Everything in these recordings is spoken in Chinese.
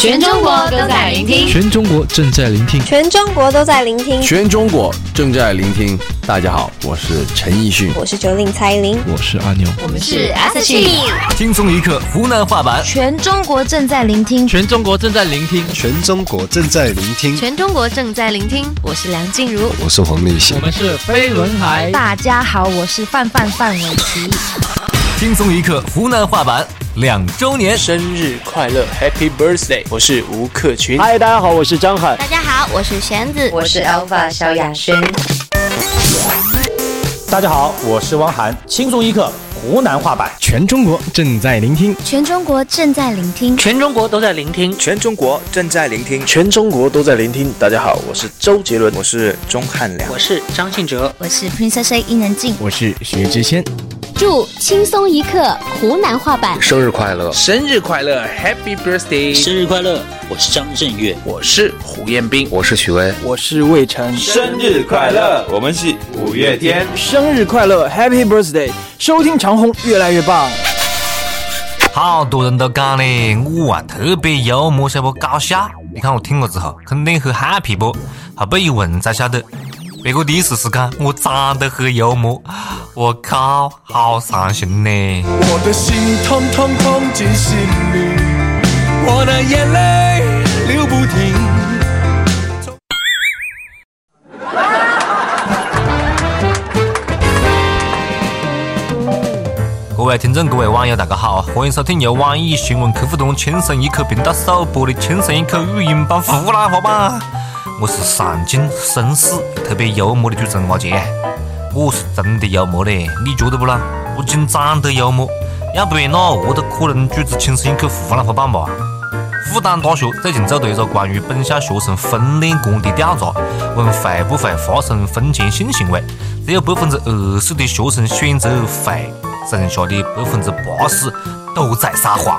全中国都在聆听，全中国正在聆听，全中国都在聆听，全中国正在聆听。大家好，我是陈奕迅，我是九令蔡依林，我是阿牛，我们是 S H。轻松一刻湖南话版，全中国正在聆听，全中国正在聆听，全中国正在聆听，全中国正在聆听。我是梁静茹，我是黄立行，我们是飞轮海。大家好，我是范范范玮琪。轻松一刻湖南话版两周年生日快乐，Happy Birthday！我是吴克群。嗨，大家好，我是张翰。大家好，我是弦子，我是 Alpha 萧亚轩。大家好，我是汪涵。轻松一刻湖南话版，全中国正在聆听，全中国正在聆听，全中国都在聆听，全中国正在聆听，全中国都在聆听。大家好，我是周杰伦，我是钟汉良，我是张信哲，我是 Princess A 伊能静，我是薛之谦。祝轻松一刻湖南话版生日快乐，生日快乐，Happy Birthday！生日快乐！我是张震岳，我是胡彦斌，我是许巍，我是魏晨。生日快乐！我们是五月天，生日快乐，Happy Birthday！收听长虹越来越棒。好多人都讲嘞，我啊特别幽默，晓不搞笑。你看我听了之后，肯定很 happy 不？后背一问才晓得。别个第一次是讲我长得很幽默，我靠，好伤心呢！我的心痛痛痛进心里，我的眼泪流不停。各位听众，各位网友，大家好，欢迎收听由网易新闻客户端“轻松一刻”频道首播的“轻松一刻”语音版湖南话版。我是上进、绅士特别幽默的主持人阿杰，我是真的幽默嘞，你觉得不啦？不仅长得幽默，要不然哪饿得可能主持轻松一刻湖南话版吧？复旦大学最近做了一个关于本校学生婚恋观的调查，问会不会发生婚前性行为，只有百分之二十的学生选择会，剩下的百分之八十都在撒谎。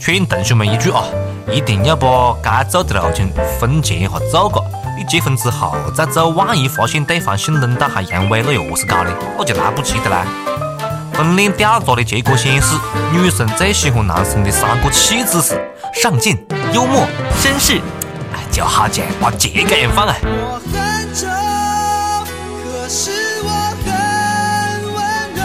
劝同学们一句啊！一定要把该做的路情婚前一下做个，你结婚之后再做，万一发现对方性冷淡还阳痿，那又是搞嘞？那就来不及的啦。婚恋调查的结果显示，女生最喜欢男生的三个气质是上进、幽默、绅士。哎，就好像把这个样放啊！我很丑，可是我很温柔。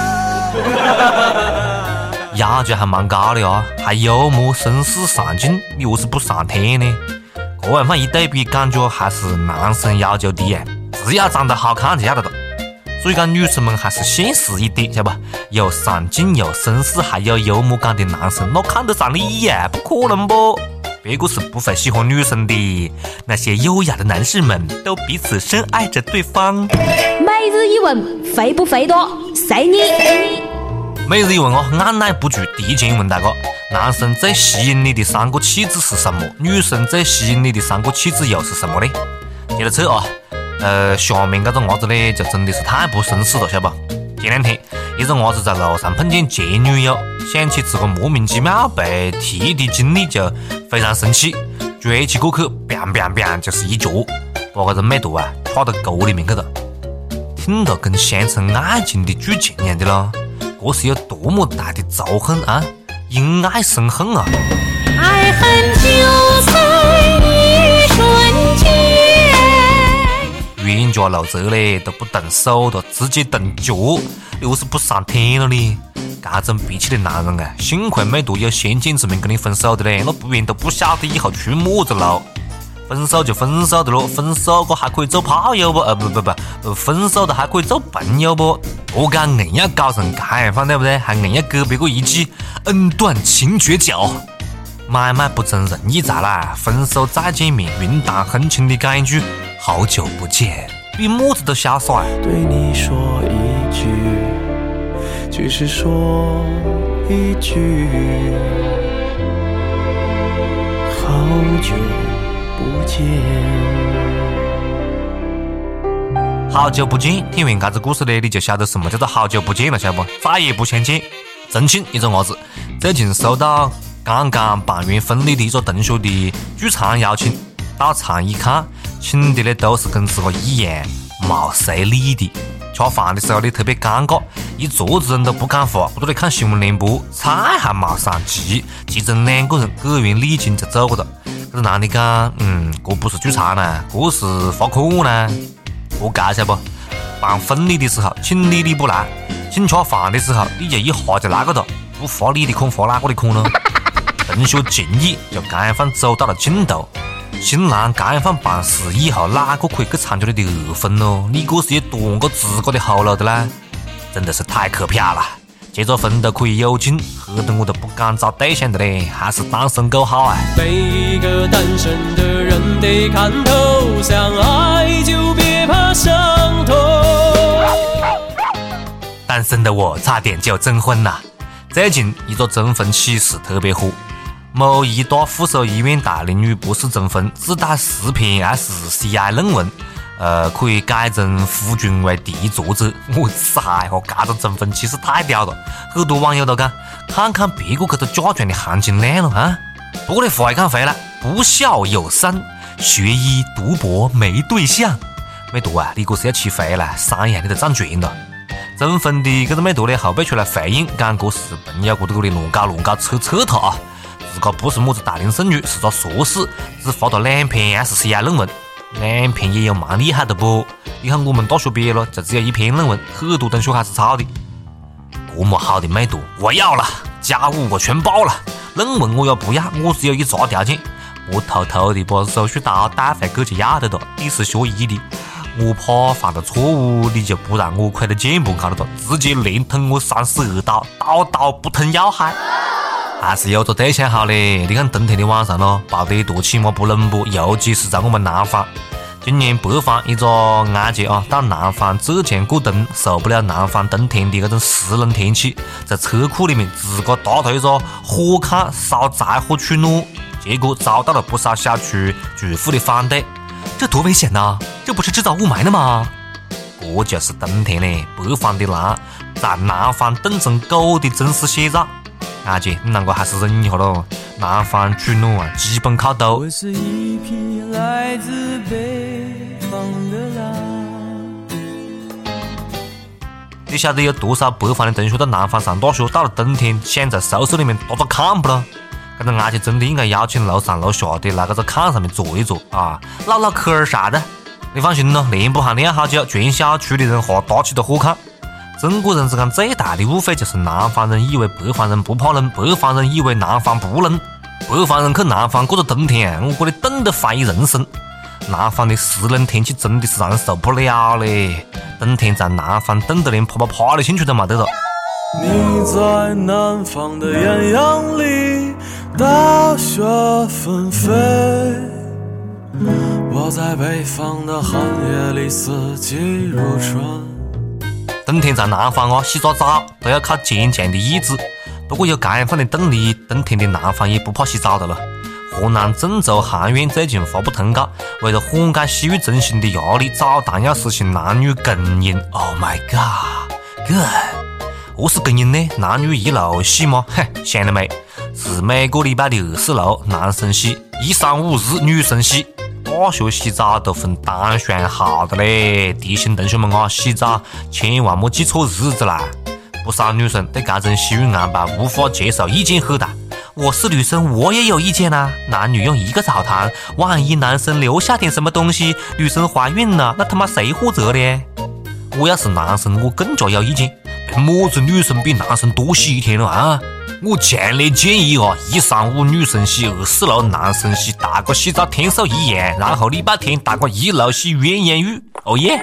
要求还蛮高的啊，还幽默、绅士、上进，你何是不上天呢？这样放一对比，感觉还是男生要求低呀，只要长得好看就要得了。所以讲，女生们还是现实一点，晓得不？有上进、有绅士、还有幽默感的男生，那看得上你呀？不可能不？别个是不会喜欢女生的。那些优雅的男士们都彼此深爱着对方。每日一问，肥不肥多？随你。每日一问哦，按耐不住，提前问大家：男生最吸引你的三个气质是什么？女生最吸引你的三个气质又是什么呢？接着测啊，呃，下面这个伢子呢，就真的是太不绅士了，晓得不？前两天，一个伢子在路上碰见前女友，想起自个莫名其妙被踢的经历，就非常生气，追起过去砰砰砰就是一脚，把这个美图啊踹到沟里面去了。听着跟乡村爱情的剧情一样的咯。这是有多么大的仇恨啊！因爱生恨啊！爱恨就在一瞬间。冤家路窄嘞，都不动手的，直接动脚，你何是不上天了呢？这种脾气的男人啊，幸亏美图有先见之明跟你分手的嘞，那不然都不晓得以后出么子路。分手就分手的咯，分手过还可以做炮友不？呃不不不，分手的还可以做朋友不？我敢硬要搞成这样放对不对？还硬要给别个一记恩断情绝脚，买卖不成仁义在啦！分手再见面，云淡风轻的讲一句好久不见，比么子都潇洒。对你说一句，只是说一句，好久。不见。好久不见，听完这个故事呢，你就晓得什么叫做好久不见了，晓得不？再也不相见。重庆一个伢子最近收到刚刚办完婚礼的一个同学的聚餐邀请，到场一看，请的呢都是跟自个一样没随礼的，吃饭的时候呢特别尴尬，一桌子人都不讲话，不都在看新闻联播，菜还没上齐，其中两个人给完礼金就走了。这个男的讲，嗯，这不是聚餐呢，这是罚款呢。我介绍不？办婚礼的时候请你你不来，请吃饭的时候你就一下就来个哒，不罚你的款罚哪个的款呢？同学情谊就这样放走到了尽头。新郎这样放办事以后，哪个可以去参加你的二婚咯？你这是也断个自个的后路的啦？真的是太可怕了！结个婚都可以有劲，吓得我都不敢找对象的嘞，还是单身狗好啊！每一个单身的人得看透，相爱就别怕伤痛。单身的我差点就征婚了。最近一个征婚启事特别火。某医大附属医院大龄女博士征婚，自带十篇 SCI 论文，呃，可以改成夫君为第一作者。我噻嚯，这个征婚启事太屌了！很多网友都讲，看看别个这个嫁妆的含金量了啊！不过你话又讲回来，不孝有三，学医读博没对象，没读啊？你这是要起飞了？三样你都占全了。征婚的这个美图呢，后背出来回应，讲这是朋友这个里乱搞乱搞，扯扯他啊！自个不是么子大龄剩女，是个硕士，只发了两篇 SCI 论文，两篇也有蛮厉害的不？你看我们大学毕业了，就只有一篇论文，很多同学还是抄的。这么好的美图，我要了，家务我全包了，论文我也不要？我只有一个条件，我偷偷的把手术刀带回去就要得了。你是学医的，我怕犯了错误，你就不让我亏了键盘看了哒，直接连捅我三十二刀，刀刀不捅要害。还是有个对象好嘞！你看冬天的晚上咯，抱得多起码不冷不？尤其是在我们南方，今年北方一个安姐啊，到南方浙江过冬，受不了南方冬天的这种湿冷天气，在车库里面自个搭了一个火炕烧柴火取暖，结果遭到了不少小区住户的反对。这多危险呐！这不是制造雾霾的吗？这就是冬天嘞，北方的狼在南方冻成狗的真实写照。阿姐，你啷个还是忍一下喽？南方取暖啊，基本靠抖。你晓得有多少北方的同学到南方上大学，到了冬天想在宿舍里面搭个炕不咯？这个阿姐真的应该邀请楼上楼下的来这个炕上面坐一坐啊，唠唠嗑儿啥的。你放心咯，连不下练好久，全小区的人哈搭起个火炕。中国人之间最大的误会就是南方人以为北方人不怕冷，北方人以为南方不冷。北方人去南方过个冬天，我这里冻得怀疑人生。南方的湿冷天气真的是让人受不了嘞，冬天在南方冻得连啪啪啪的兴趣都没得了。你在南方的艳阳里，大雪纷飞；我在北方的寒夜里，四季如春。冬天在南方啊，洗个澡都要靠坚强的意志。不过有这样放的动力，冬天的南方也不怕洗澡的了。河南郑州航院最近发布通告，为了缓解洗浴中心的压力，澡堂要实行男女共用。Oh my god，good！何是共用呢？男女一路洗吗？嘿，想得美！是每个礼拜的二十六，男生洗；一三五日，女生洗。大学洗澡都分单双号的嘞，提醒同学们啊，洗澡千万莫记错日子啦！不少女生对这种洗浴安排无法接受，意见很大。我是女生，我也有意见呐。男女用一个澡堂，万一男生留下点什么东西，女生怀孕了，那他妈谁负责呢？我要是男生，我更加有意见。么子女生比男生多洗一天了啊？我强烈建议啊，一三五女生洗，二四六男生洗，大家洗澡天数一样，然后礼拜天大家一路洗鸳鸯浴。哦耶，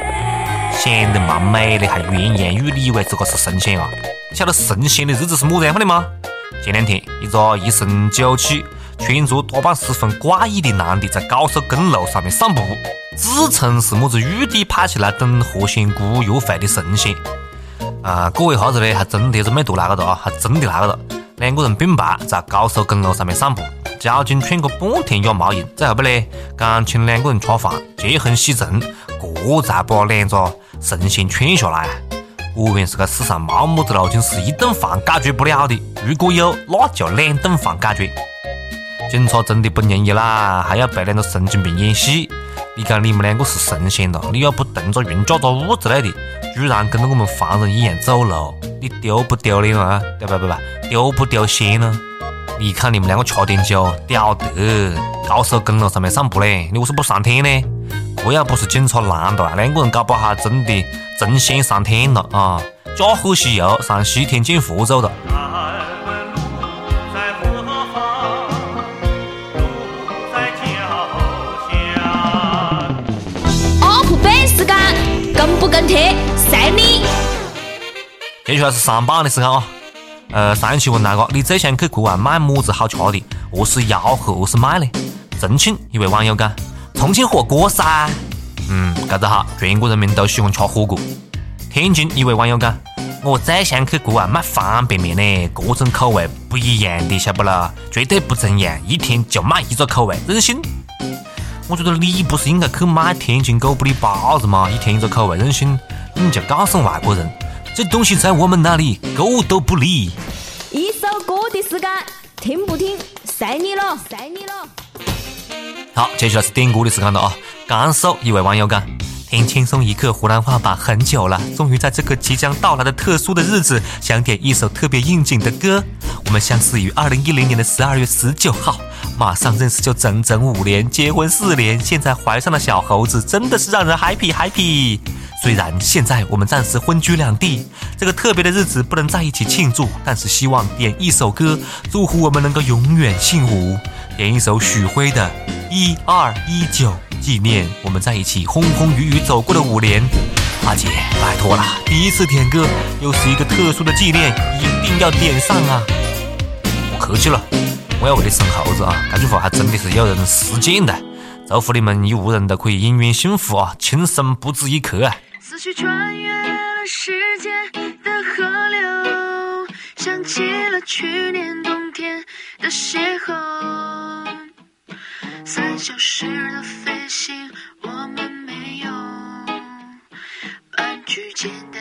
想得蛮美的，还鸳鸯浴，你以为这个是神仙啊？晓得神仙的日子是么子样的吗？前两天，一个一身酒气、穿着打扮十分怪异的男的在高速公路上面散步，自称是么子玉帝派起来等何仙姑约会的神仙。啊，过一下子呢，还真的是美图来个的啊，还真的来个的。两个人并排在高速公路上面散步，交警劝个半天也没用。最后不呢，刚请两个人吃饭，结婚喜成，这才把两个神仙劝下来。果然是个世上没么子事情是一顿饭解决不了的，如果有，那就两顿饭解决。警察真的不容易啦，还要陪两个神经病演戏。你讲你们两个是神仙了，你要不动个云驾着雾之类的，居然跟着我们凡人一样走路，你丢不丢脸啊？对不不不，丢不丢线呢？你看你们两个吃点酒，屌得！高速公路上面散步嘞，你为什么不上天呢？这要不是警察拦的，两个人搞不好真的成仙上天了啊！驾鹤西游，上西天见佛祖了。不跟帖，晒你！接下来是上榜的时间啊！呃，上一期问大哥你最想去国外买么子好吃的？何是吆喝，何是卖呢？重庆一位网友讲：重庆火锅噻。嗯，这个好，全国人民都喜欢吃火锅。天津一位网友讲：我最想去国外买方便面呢，各种口味不一样的，晓不咯？绝对不重样，一天就买一个口味，任性。我觉得你不是应该去买天津狗不理包子吗？一天一个口味，任性！你就告诉外国人，这东西在我们那里狗都不理。一首歌的时间，听不听？晒你了，晒你了！好，接下来是点歌的时间了啊！甘肃一位网友讲：听轻松一刻湖南话版很久了，终于在这个即将到来的特殊的日子，想点一首特别应景的歌。我们相识于二零一零年的十二月十九号。马上认识就整整五年，结婚四年，现在怀上了小猴子，真的是让人 happy happy。虽然现在我们暂时分居两地，这个特别的日子不能在一起庆祝，但是希望点一首歌，祝福我们能够永远幸福。点一首许辉的《一二一九》，纪念我们在一起风风雨雨走过的五年。阿姐，拜托了，第一次点歌又是一个特殊的纪念，一定要点上啊！不客气了。我要为你生猴子啊！这句话还真的是有人实践的。祝福你们一屋人都可以永远幸福啊，轻生不止一刻啊！思绪穿越了时间的河流，想起了去年冬天的邂逅，三小时的飞心，我们没有。半句简单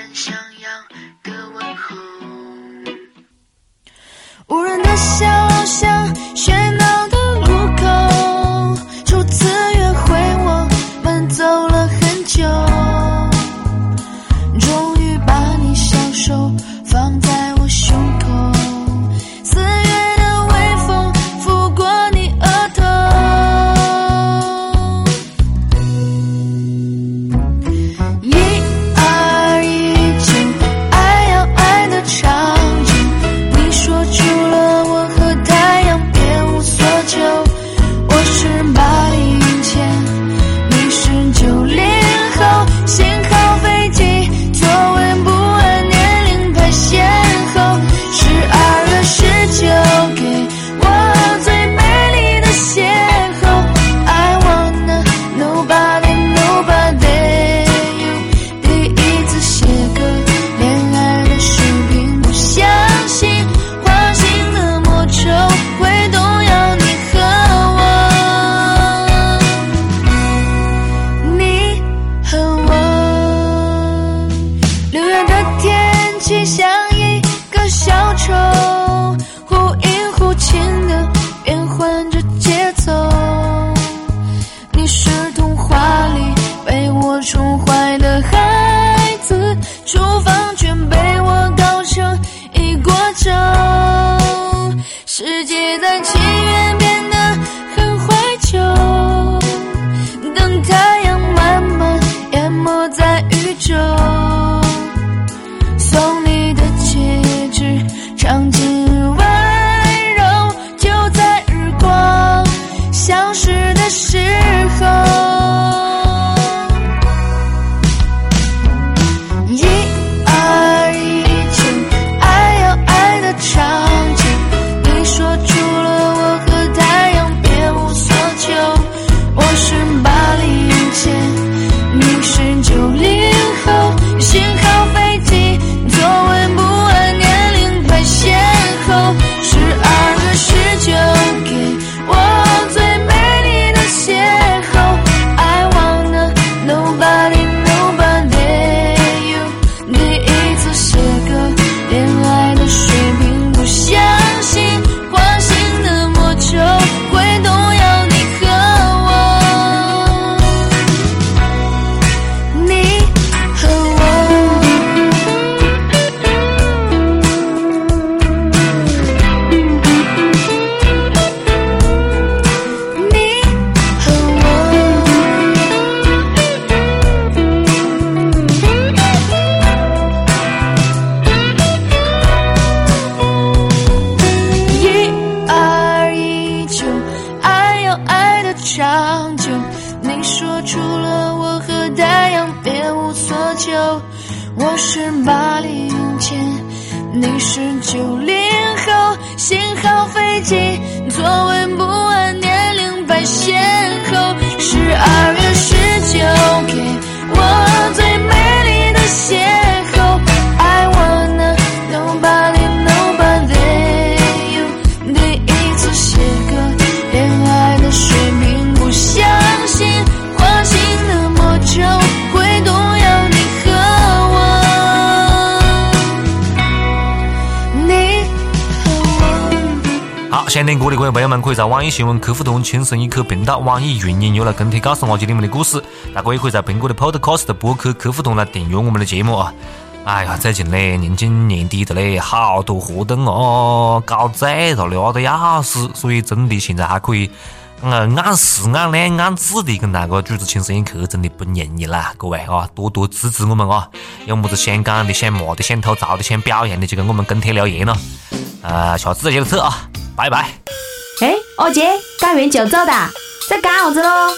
shit. 们，可以在网易新闻客户端“轻声一刻”频道、网易云音乐来跟帖告诉阿姐你们的故事。大家也可以在苹果的 Podcast 播客客户端来订阅我们的节目啊。哎呀，最近嘞，临近年底的嘞，好多活动哦，搞醉了，累得要死，所以真的现在还可以，呃，按时按量按质的跟大家主持轻声一刻，真的不容易啦，各位啊，多多支持我们啊！有么子想讲的、想骂的、想吐槽的、想表扬的，就跟我们跟帖留言咯。呃，下次再接着扯啊，拜拜。哎，二姐，干完酒走的，在干啥子喽？